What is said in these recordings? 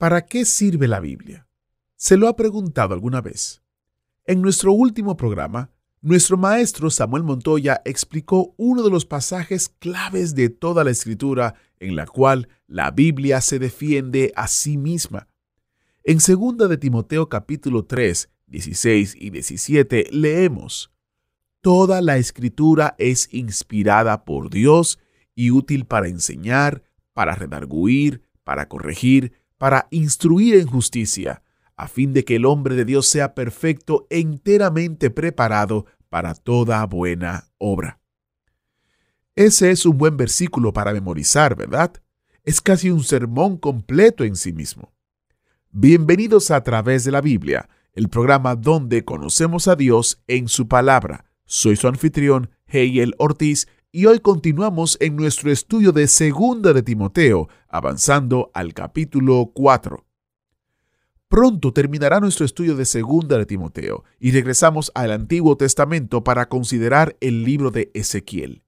¿Para qué sirve la Biblia? ¿Se lo ha preguntado alguna vez? En nuestro último programa, nuestro maestro Samuel Montoya explicó uno de los pasajes claves de toda la escritura en la cual la Biblia se defiende a sí misma. En 2 de Timoteo capítulo 3, 16 y 17 leemos, Toda la escritura es inspirada por Dios y útil para enseñar, para redarguir, para corregir, para instruir en justicia, a fin de que el hombre de Dios sea perfecto, enteramente preparado para toda buena obra. Ese es un buen versículo para memorizar, ¿verdad? Es casi un sermón completo en sí mismo. Bienvenidos a través de la Biblia, el programa donde conocemos a Dios en su palabra. Soy su anfitrión, Heyel Ortiz, y hoy continuamos en nuestro estudio de Segunda de Timoteo, avanzando al capítulo 4. Pronto terminará nuestro estudio de Segunda de Timoteo y regresamos al Antiguo Testamento para considerar el libro de Ezequiel.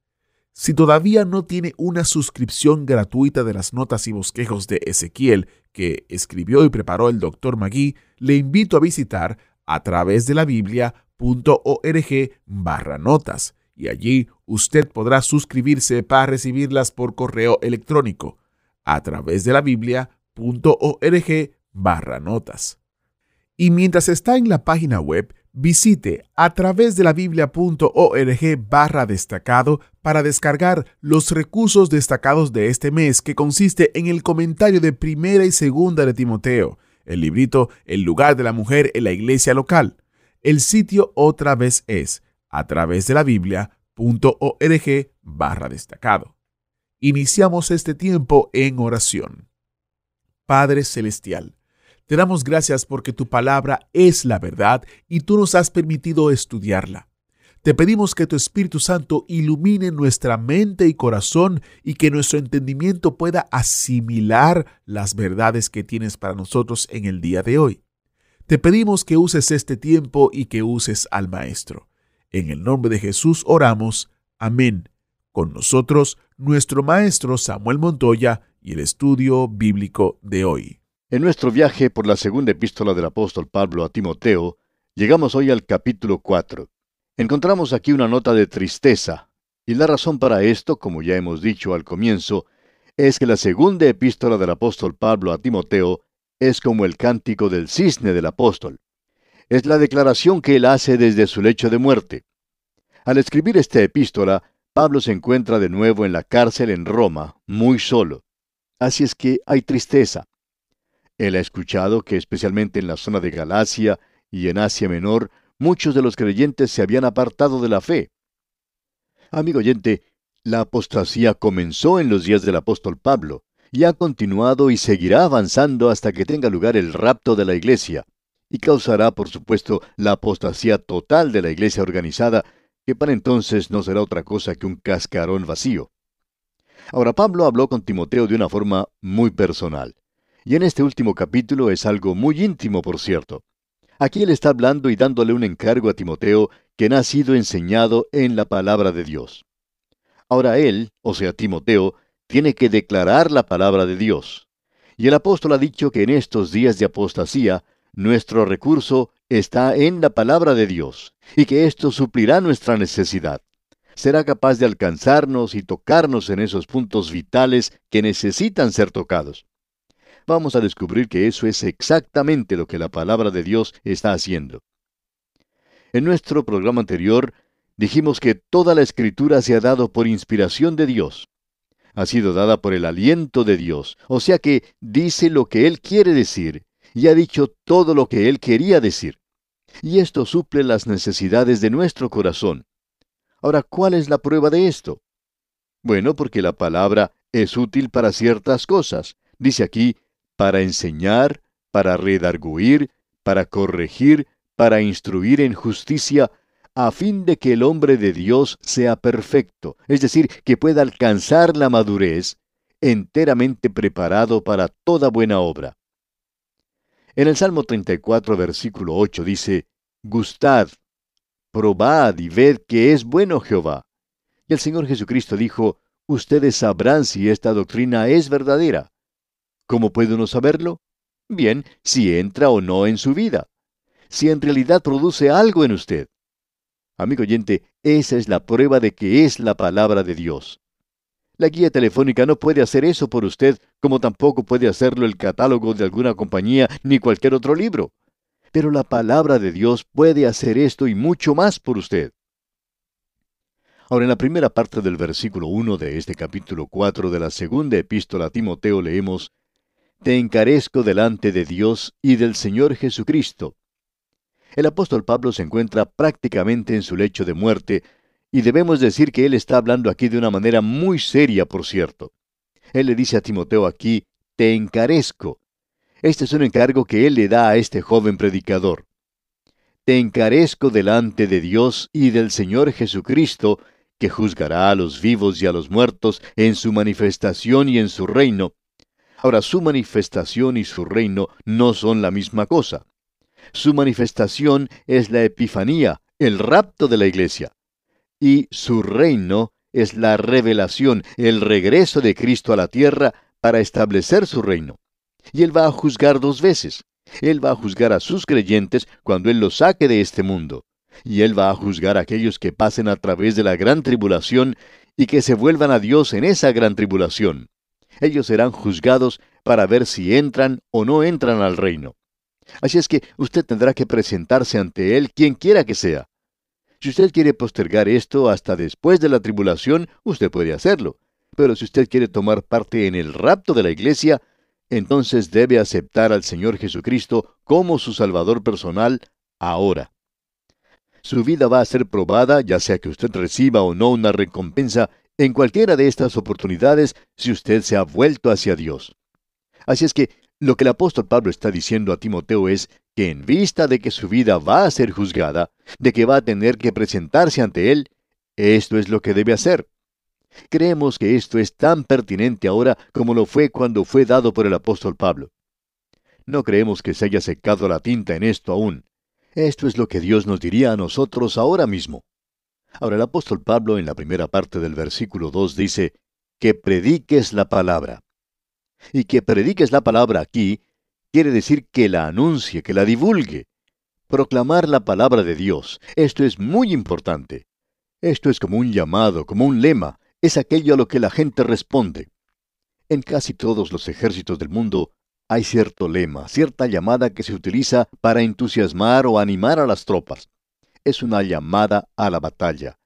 Si todavía no tiene una suscripción gratuita de las notas y bosquejos de Ezequiel que escribió y preparó el Dr. Magui, le invito a visitar a través de la biblia.org barra notas y allí usted podrá suscribirse para recibirlas por correo electrónico a través de la biblia.org barra notas. Y mientras está en la página web, visite a través de la biblia.org barra destacado para descargar los recursos destacados de este mes que consiste en el comentario de primera y segunda de Timoteo, el librito El lugar de la mujer en la iglesia local. El sitio otra vez es a través de la biblia.org barra destacado. Iniciamos este tiempo en oración. Padre Celestial, te damos gracias porque tu palabra es la verdad y tú nos has permitido estudiarla. Te pedimos que tu Espíritu Santo ilumine nuestra mente y corazón y que nuestro entendimiento pueda asimilar las verdades que tienes para nosotros en el día de hoy. Te pedimos que uses este tiempo y que uses al Maestro. En el nombre de Jesús oramos. Amén. Con nosotros, nuestro Maestro Samuel Montoya y el estudio bíblico de hoy. En nuestro viaje por la segunda epístola del apóstol Pablo a Timoteo, llegamos hoy al capítulo 4. Encontramos aquí una nota de tristeza, y la razón para esto, como ya hemos dicho al comienzo, es que la segunda epístola del apóstol Pablo a Timoteo es como el cántico del cisne del apóstol. Es la declaración que él hace desde su lecho de muerte. Al escribir esta epístola, Pablo se encuentra de nuevo en la cárcel en Roma, muy solo. Así es que hay tristeza. Él ha escuchado que especialmente en la zona de Galacia y en Asia Menor, muchos de los creyentes se habían apartado de la fe. Amigo oyente, la apostasía comenzó en los días del apóstol Pablo, y ha continuado y seguirá avanzando hasta que tenga lugar el rapto de la iglesia, y causará, por supuesto, la apostasía total de la iglesia organizada, que para entonces no será otra cosa que un cascarón vacío. Ahora Pablo habló con Timoteo de una forma muy personal. Y en este último capítulo es algo muy íntimo, por cierto. Aquí él está hablando y dándole un encargo a Timoteo, quien ha sido enseñado en la palabra de Dios. Ahora él, o sea Timoteo, tiene que declarar la palabra de Dios. Y el apóstol ha dicho que en estos días de apostasía, nuestro recurso está en la palabra de Dios, y que esto suplirá nuestra necesidad. Será capaz de alcanzarnos y tocarnos en esos puntos vitales que necesitan ser tocados vamos a descubrir que eso es exactamente lo que la palabra de Dios está haciendo. En nuestro programa anterior dijimos que toda la escritura se ha dado por inspiración de Dios. Ha sido dada por el aliento de Dios, o sea que dice lo que Él quiere decir, y ha dicho todo lo que Él quería decir. Y esto suple las necesidades de nuestro corazón. Ahora, ¿cuál es la prueba de esto? Bueno, porque la palabra es útil para ciertas cosas, Dice aquí, para enseñar, para redarguir, para corregir, para instruir en justicia, a fin de que el hombre de Dios sea perfecto, es decir, que pueda alcanzar la madurez, enteramente preparado para toda buena obra. En el Salmo 34, versículo 8 dice, Gustad, probad y ved que es bueno Jehová. Y el Señor Jesucristo dijo, Ustedes sabrán si esta doctrina es verdadera. ¿Cómo puede uno saberlo? Bien, si entra o no en su vida. Si en realidad produce algo en usted. Amigo oyente, esa es la prueba de que es la palabra de Dios. La guía telefónica no puede hacer eso por usted, como tampoco puede hacerlo el catálogo de alguna compañía ni cualquier otro libro. Pero la palabra de Dios puede hacer esto y mucho más por usted. Ahora, en la primera parte del versículo 1 de este capítulo 4 de la segunda epístola a Timoteo leemos, Te encarezco delante de Dios y del Señor Jesucristo. El apóstol Pablo se encuentra prácticamente en su lecho de muerte, y debemos decir que él está hablando aquí de una manera muy seria, por cierto. Él le dice a Timoteo aquí, te encarezco. Este es un encargo que él le da a este joven predicador. Te encarezco delante de Dios y del Señor Jesucristo, que juzgará a los vivos y a los muertos en su manifestación y en su reino. Ahora, su manifestación y su reino no son la misma cosa. Su manifestación es la epifanía, el rapto de la iglesia y su reino es la revelación, el regreso de Cristo a la tierra para establecer su reino. Y Él va a juzgar dos veces. Él va a juzgar a sus creyentes cuando Él los saque de este mundo. Y Él va a juzgar a aquellos que pasen a través de la gran tribulación y que se vuelvan a Dios en esa gran tribulación. Ellos serán juzgados para ver si entran o no entran al reino. Así es que usted tendrá que presentarse ante Él quien quiera que sea. Si usted quiere postergar esto hasta después de la tribulación, usted puede hacerlo. Pero si usted quiere tomar parte en el rapto de la iglesia, entonces debe aceptar al Señor Jesucristo como su Salvador personal ahora. Su vida va a ser probada, ya sea que usted reciba o no una recompensa, en cualquiera de estas oportunidades si usted se ha vuelto hacia Dios. Así es que lo que el apóstol Pablo está diciendo a Timoteo es que en vista de que su vida va a ser juzgada, de que va a tener que presentarse ante Él, esto es lo que debe hacer. Creemos que esto es tan pertinente ahora como lo fue cuando fue dado por el apóstol Pablo. No creemos que se haya secado la tinta en esto aún. Esto es lo que Dios nos diría a nosotros ahora mismo. Ahora el apóstol Pablo en la primera parte del versículo 2 dice, que prediques la palabra. Y que prediques la palabra aquí quiere decir que la anuncie, que la divulgue. Proclamar la palabra de Dios, esto es muy importante. Esto es como un llamado, como un lema, es aquello a lo que la gente responde. En casi todos los ejércitos del mundo hay cierto lema, cierta llamada que se utiliza para entusiasmar o animar a las tropas. Es una llamada a la batalla.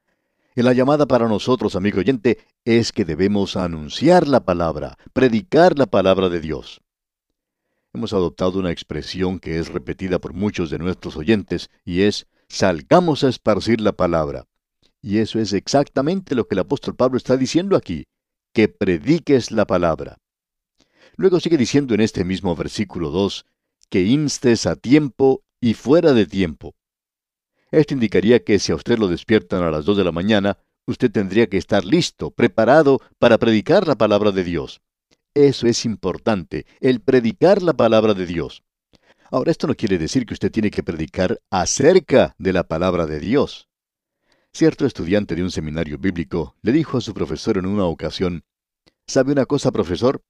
La llamada para nosotros, amigo oyente, es que debemos anunciar la palabra, predicar la palabra de Dios. Hemos adoptado una expresión que es repetida por muchos de nuestros oyentes y es salgamos a esparcir la palabra. Y eso es exactamente lo que el apóstol Pablo está diciendo aquí, que prediques la palabra. Luego sigue diciendo en este mismo versículo 2, que instes a tiempo y fuera de tiempo. Esto indicaría que si a usted lo despiertan a las 2 de la mañana, usted tendría que estar listo, preparado para predicar la palabra de Dios. Eso es importante, el predicar la palabra de Dios. Ahora, esto no quiere decir que usted tiene que predicar acerca de la palabra de Dios. Cierto estudiante de un seminario bíblico le dijo a su profesor en una ocasión, ¿Sabe una cosa, profesor?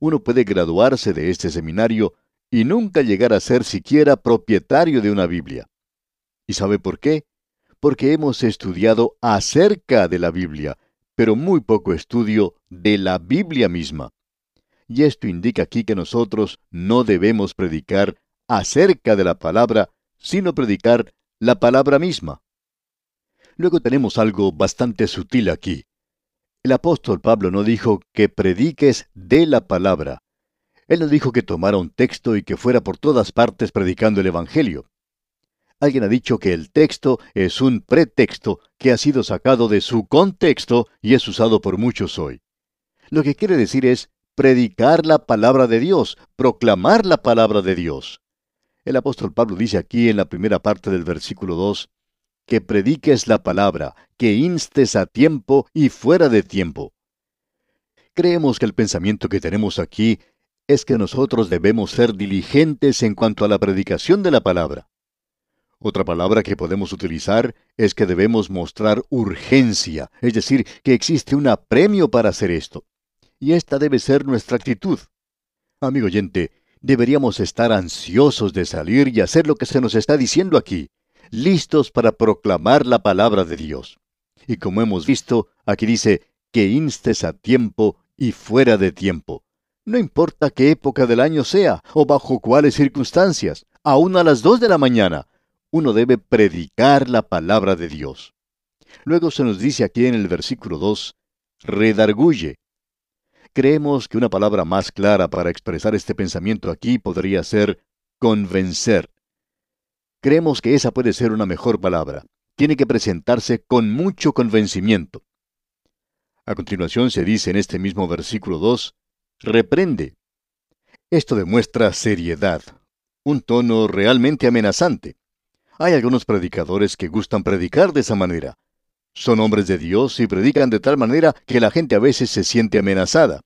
Uno puede graduarse de este seminario y nunca llegar a ser siquiera propietario de una Biblia. ¿Y sabe por qué? Porque hemos estudiado acerca de la Biblia, pero muy poco estudio de la Biblia misma. Y esto indica aquí que nosotros no debemos predicar acerca de la palabra, sino predicar la palabra misma. Luego tenemos algo bastante sutil aquí. El apóstol Pablo no dijo que prediques de la palabra. Él no dijo que tomara un texto y que fuera por todas partes predicando el Evangelio. Alguien ha dicho que el texto es un pretexto que ha sido sacado de su contexto y es usado por muchos hoy. Lo que quiere decir es predicar la palabra de Dios, proclamar la palabra de Dios. El apóstol Pablo dice aquí en la primera parte del versículo 2, que prediques la palabra, que instes a tiempo y fuera de tiempo. Creemos que el pensamiento que tenemos aquí es que nosotros debemos ser diligentes en cuanto a la predicación de la palabra. Otra palabra que podemos utilizar es que debemos mostrar urgencia, es decir, que existe un apremio para hacer esto. Y esta debe ser nuestra actitud. Amigo oyente, deberíamos estar ansiosos de salir y hacer lo que se nos está diciendo aquí, listos para proclamar la palabra de Dios. Y como hemos visto, aquí dice que instes a tiempo y fuera de tiempo. No importa qué época del año sea o bajo cuáles circunstancias, aún a las dos de la mañana, uno debe predicar la palabra de Dios. Luego se nos dice aquí en el versículo 2, redarguye. Creemos que una palabra más clara para expresar este pensamiento aquí podría ser convencer. Creemos que esa puede ser una mejor palabra. Tiene que presentarse con mucho convencimiento. A continuación se dice en este mismo versículo 2, reprende. Esto demuestra seriedad, un tono realmente amenazante. Hay algunos predicadores que gustan predicar de esa manera. Son hombres de Dios y predican de tal manera que la gente a veces se siente amenazada.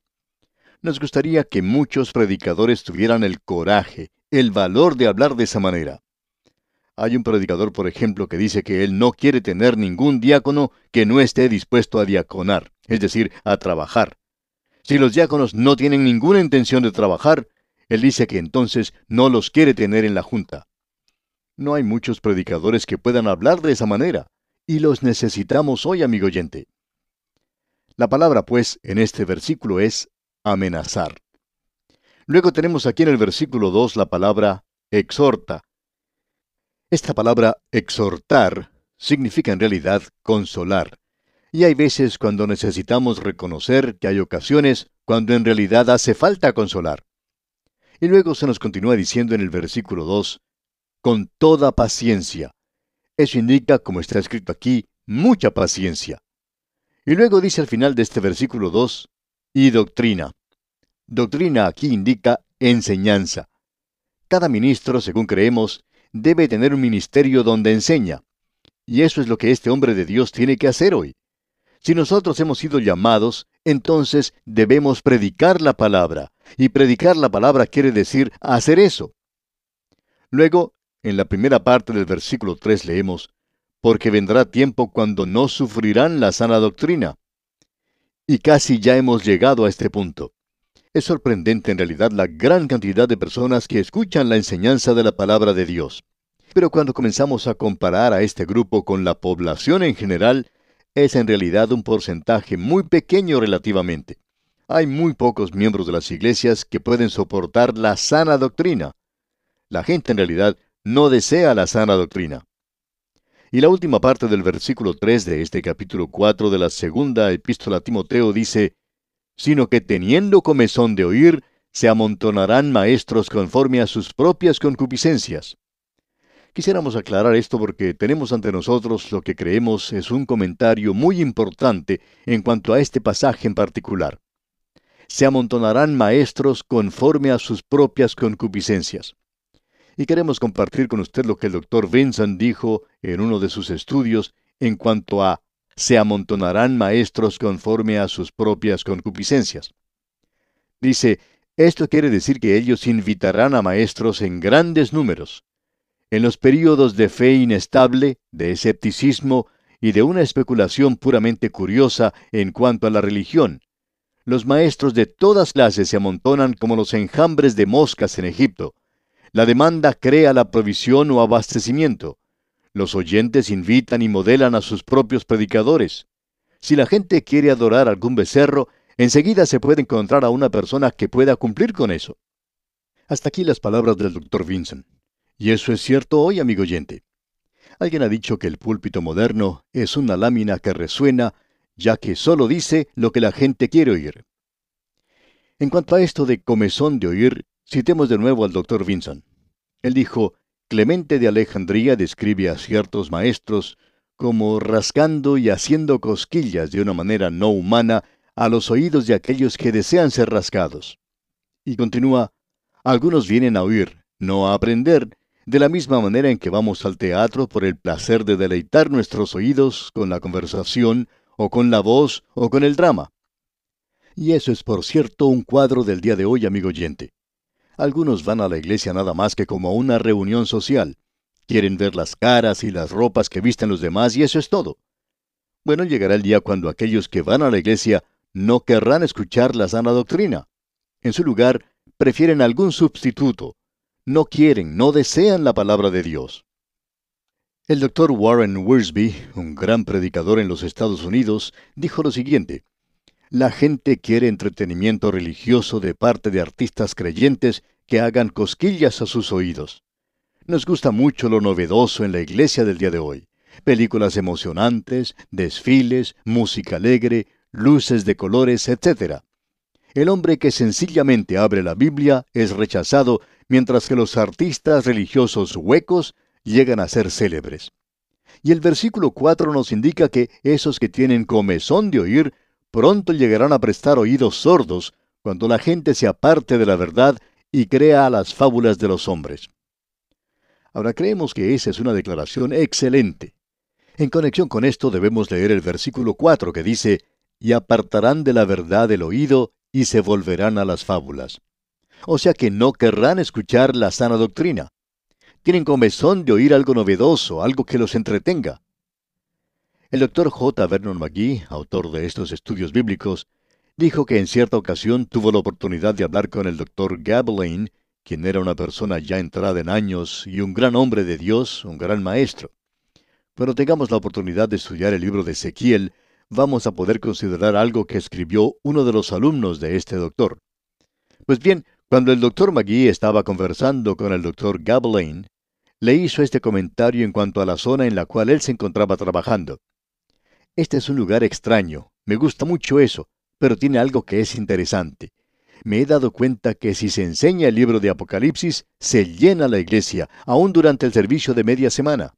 Nos gustaría que muchos predicadores tuvieran el coraje, el valor de hablar de esa manera. Hay un predicador, por ejemplo, que dice que él no quiere tener ningún diácono que no esté dispuesto a diaconar, es decir, a trabajar. Si los diáconos no tienen ninguna intención de trabajar, él dice que entonces no los quiere tener en la junta. No hay muchos predicadores que puedan hablar de esa manera, y los necesitamos hoy, amigo oyente. La palabra, pues, en este versículo es amenazar. Luego tenemos aquí en el versículo 2 la palabra exhorta. Esta palabra exhortar significa en realidad consolar. Y hay veces cuando necesitamos reconocer que hay ocasiones cuando en realidad hace falta consolar. Y luego se nos continúa diciendo en el versículo 2, con toda paciencia. Eso indica, como está escrito aquí, mucha paciencia. Y luego dice al final de este versículo 2, y doctrina. Doctrina aquí indica enseñanza. Cada ministro, según creemos, debe tener un ministerio donde enseña. Y eso es lo que este hombre de Dios tiene que hacer hoy. Si nosotros hemos sido llamados, entonces debemos predicar la palabra. Y predicar la palabra quiere decir hacer eso. Luego, en la primera parte del versículo 3 leemos, porque vendrá tiempo cuando no sufrirán la sana doctrina. Y casi ya hemos llegado a este punto. Es sorprendente en realidad la gran cantidad de personas que escuchan la enseñanza de la palabra de Dios. Pero cuando comenzamos a comparar a este grupo con la población en general, es en realidad un porcentaje muy pequeño relativamente. Hay muy pocos miembros de las iglesias que pueden soportar la sana doctrina. La gente en realidad no desea la sana doctrina. Y la última parte del versículo 3 de este capítulo 4 de la segunda epístola a Timoteo dice, sino que teniendo comezón de oír, se amontonarán maestros conforme a sus propias concupiscencias. Quisiéramos aclarar esto porque tenemos ante nosotros lo que creemos es un comentario muy importante en cuanto a este pasaje en particular. Se amontonarán maestros conforme a sus propias concupiscencias y queremos compartir con usted lo que el doctor Vincent dijo en uno de sus estudios en cuanto a se amontonarán maestros conforme a sus propias concupiscencias. Dice, esto quiere decir que ellos invitarán a maestros en grandes números. En los períodos de fe inestable, de escepticismo y de una especulación puramente curiosa en cuanto a la religión, los maestros de todas clases se amontonan como los enjambres de moscas en Egipto, la demanda crea la provisión o abastecimiento. Los oyentes invitan y modelan a sus propios predicadores. Si la gente quiere adorar algún becerro, enseguida se puede encontrar a una persona que pueda cumplir con eso. Hasta aquí las palabras del doctor Vincent. Y eso es cierto hoy, amigo oyente. Alguien ha dicho que el púlpito moderno es una lámina que resuena, ya que solo dice lo que la gente quiere oír. En cuanto a esto de comezón de oír, Citemos de nuevo al doctor Vincent. Él dijo, Clemente de Alejandría describe a ciertos maestros como rascando y haciendo cosquillas de una manera no humana a los oídos de aquellos que desean ser rascados. Y continúa, algunos vienen a oír, no a aprender, de la misma manera en que vamos al teatro por el placer de deleitar nuestros oídos con la conversación, o con la voz, o con el drama. Y eso es, por cierto, un cuadro del día de hoy, amigo oyente. Algunos van a la iglesia nada más que como una reunión social. Quieren ver las caras y las ropas que visten los demás y eso es todo. Bueno, llegará el día cuando aquellos que van a la iglesia no querrán escuchar la sana doctrina. En su lugar, prefieren algún sustituto. No quieren, no desean la palabra de Dios. El doctor Warren Wiersbe, un gran predicador en los Estados Unidos, dijo lo siguiente. La gente quiere entretenimiento religioso de parte de artistas creyentes que hagan cosquillas a sus oídos. Nos gusta mucho lo novedoso en la iglesia del día de hoy. Películas emocionantes, desfiles, música alegre, luces de colores, etc. El hombre que sencillamente abre la Biblia es rechazado, mientras que los artistas religiosos huecos llegan a ser célebres. Y el versículo 4 nos indica que esos que tienen comezón de oír pronto llegarán a prestar oídos sordos cuando la gente se aparte de la verdad y crea las fábulas de los hombres. Ahora creemos que esa es una declaración excelente. En conexión con esto debemos leer el versículo 4 que dice, y apartarán de la verdad el oído y se volverán a las fábulas. O sea que no querrán escuchar la sana doctrina. Tienen comezón de oír algo novedoso, algo que los entretenga. El doctor J. Vernon McGee, autor de estos estudios bíblicos, dijo que en cierta ocasión tuvo la oportunidad de hablar con el doctor Gabeline, quien era una persona ya entrada en años y un gran hombre de Dios, un gran maestro. Cuando tengamos la oportunidad de estudiar el libro de Ezequiel, vamos a poder considerar algo que escribió uno de los alumnos de este doctor. Pues bien, cuando el doctor McGee estaba conversando con el doctor Gabeline, le hizo este comentario en cuanto a la zona en la cual él se encontraba trabajando. Este es un lugar extraño, me gusta mucho eso, pero tiene algo que es interesante me he dado cuenta que si se enseña el libro de Apocalipsis, se llena la iglesia, aún durante el servicio de media semana.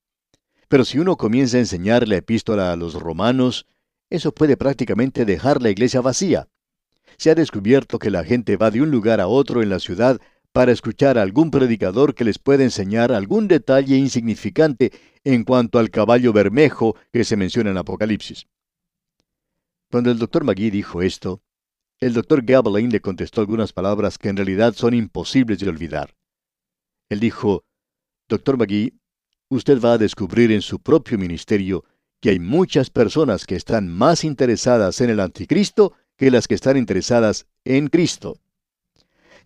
Pero si uno comienza a enseñar la epístola a los romanos, eso puede prácticamente dejar la iglesia vacía. Se ha descubierto que la gente va de un lugar a otro en la ciudad para escuchar a algún predicador que les pueda enseñar algún detalle insignificante en cuanto al caballo bermejo que se menciona en Apocalipsis. Cuando el doctor Magui dijo esto, el doctor Gabeline le contestó algunas palabras que en realidad son imposibles de olvidar. Él dijo, Doctor McGee, usted va a descubrir en su propio ministerio que hay muchas personas que están más interesadas en el anticristo que las que están interesadas en Cristo.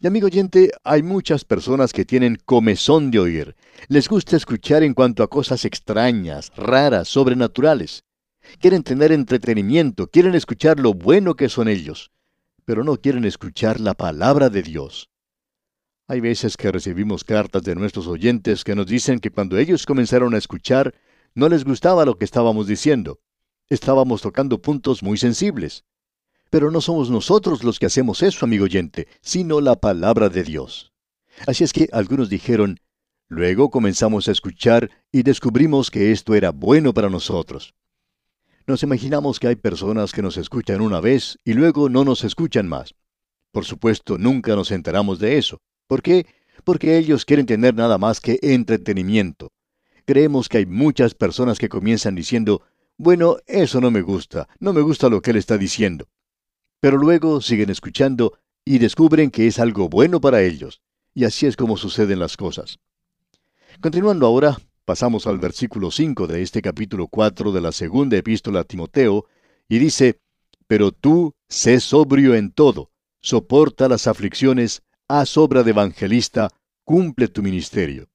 Y amigo oyente, hay muchas personas que tienen comezón de oír. Les gusta escuchar en cuanto a cosas extrañas, raras, sobrenaturales. Quieren tener entretenimiento, quieren escuchar lo bueno que son ellos pero no quieren escuchar la palabra de Dios. Hay veces que recibimos cartas de nuestros oyentes que nos dicen que cuando ellos comenzaron a escuchar, no les gustaba lo que estábamos diciendo. Estábamos tocando puntos muy sensibles. Pero no somos nosotros los que hacemos eso, amigo oyente, sino la palabra de Dios. Así es que algunos dijeron, luego comenzamos a escuchar y descubrimos que esto era bueno para nosotros. Nos imaginamos que hay personas que nos escuchan una vez y luego no nos escuchan más. Por supuesto, nunca nos enteramos de eso. ¿Por qué? Porque ellos quieren tener nada más que entretenimiento. Creemos que hay muchas personas que comienzan diciendo, bueno, eso no me gusta, no me gusta lo que él está diciendo. Pero luego siguen escuchando y descubren que es algo bueno para ellos. Y así es como suceden las cosas. Continuando ahora, Pasamos al versículo 5 de este capítulo 4 de la segunda epístola a Timoteo, y dice, Pero tú sé sobrio en todo, soporta las aflicciones, haz obra de evangelista, cumple tu ministerio.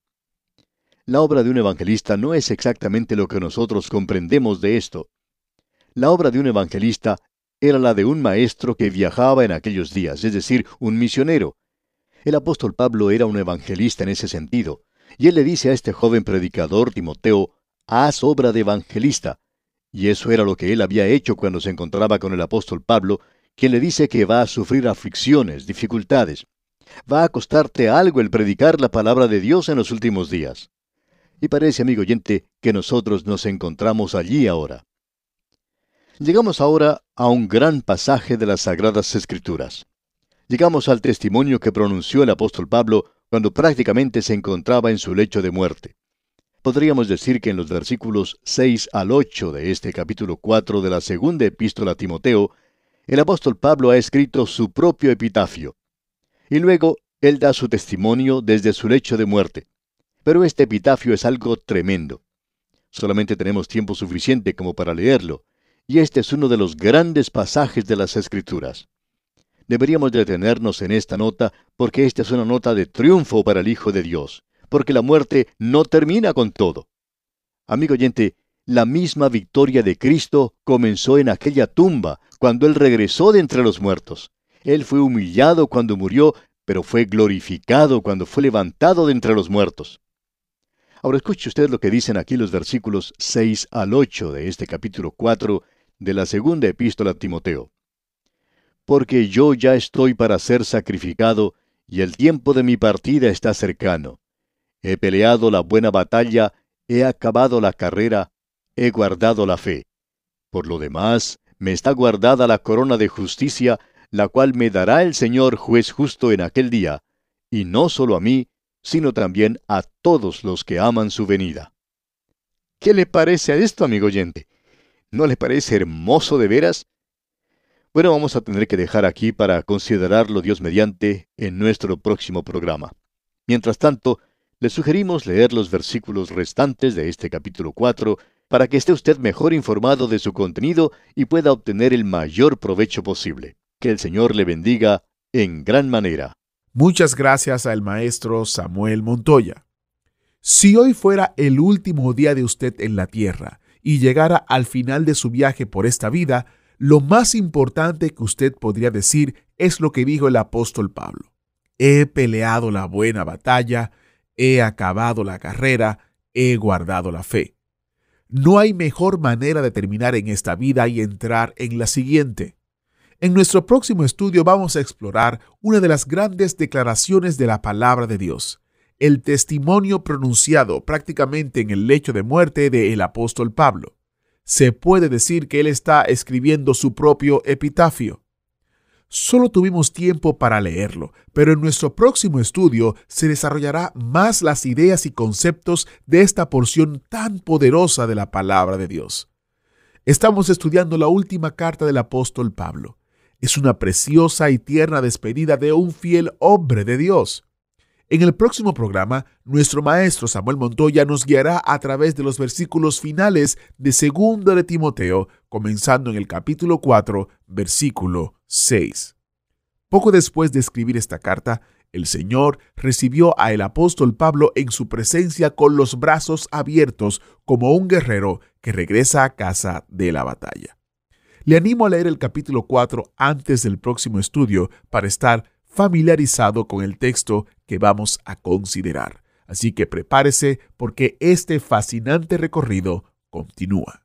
La obra de un evangelista no es exactamente lo que nosotros comprendemos de esto. La obra de un evangelista era la de un maestro que viajaba en aquellos días, es decir, un misionero. El apóstol Pablo era un evangelista en ese sentido. Y él le dice a este joven predicador, Timoteo, haz obra de evangelista. Y eso era lo que él había hecho cuando se encontraba con el apóstol Pablo, quien le dice que va a sufrir aflicciones, dificultades. Va a costarte algo el predicar la palabra de Dios en los últimos días. Y parece, amigo oyente, que nosotros nos encontramos allí ahora. Llegamos ahora a un gran pasaje de las Sagradas Escrituras. Llegamos al testimonio que pronunció el apóstol Pablo cuando prácticamente se encontraba en su lecho de muerte. Podríamos decir que en los versículos 6 al 8 de este capítulo 4 de la segunda epístola a Timoteo, el apóstol Pablo ha escrito su propio epitafio. Y luego él da su testimonio desde su lecho de muerte. Pero este epitafio es algo tremendo. Solamente tenemos tiempo suficiente como para leerlo, y este es uno de los grandes pasajes de las Escrituras. Deberíamos detenernos en esta nota porque esta es una nota de triunfo para el Hijo de Dios, porque la muerte no termina con todo. Amigo oyente, la misma victoria de Cristo comenzó en aquella tumba, cuando Él regresó de entre los muertos. Él fue humillado cuando murió, pero fue glorificado cuando fue levantado de entre los muertos. Ahora escuche usted lo que dicen aquí los versículos 6 al 8 de este capítulo 4 de la segunda epístola a Timoteo. Porque yo ya estoy para ser sacrificado, y el tiempo de mi partida está cercano. He peleado la buena batalla, he acabado la carrera, he guardado la fe. Por lo demás, me está guardada la corona de justicia, la cual me dará el Señor juez justo en aquel día, y no solo a mí, sino también a todos los que aman su venida. ¿Qué le parece a esto, amigo oyente? ¿No le parece hermoso de veras? Bueno, vamos a tener que dejar aquí para considerarlo Dios mediante en nuestro próximo programa. Mientras tanto, le sugerimos leer los versículos restantes de este capítulo 4 para que esté usted mejor informado de su contenido y pueda obtener el mayor provecho posible. Que el Señor le bendiga en gran manera. Muchas gracias al maestro Samuel Montoya. Si hoy fuera el último día de usted en la tierra y llegara al final de su viaje por esta vida, lo más importante que usted podría decir es lo que dijo el apóstol Pablo. He peleado la buena batalla, he acabado la carrera, he guardado la fe. No hay mejor manera de terminar en esta vida y entrar en la siguiente. En nuestro próximo estudio vamos a explorar una de las grandes declaraciones de la palabra de Dios, el testimonio pronunciado prácticamente en el lecho de muerte del el apóstol Pablo. Se puede decir que él está escribiendo su propio epitafio. Solo tuvimos tiempo para leerlo, pero en nuestro próximo estudio se desarrollará más las ideas y conceptos de esta porción tan poderosa de la palabra de Dios. Estamos estudiando la última carta del apóstol Pablo es una preciosa y tierna despedida de un fiel hombre de Dios. En el próximo programa, nuestro maestro Samuel Montoya nos guiará a través de los versículos finales de 2 de Timoteo, comenzando en el capítulo 4, versículo 6. Poco después de escribir esta carta, el Señor recibió a el apóstol Pablo en su presencia con los brazos abiertos como un guerrero que regresa a casa de la batalla. Le animo a leer el capítulo 4 antes del próximo estudio para estar familiarizado con el texto que vamos a considerar. Así que prepárese porque este fascinante recorrido continúa.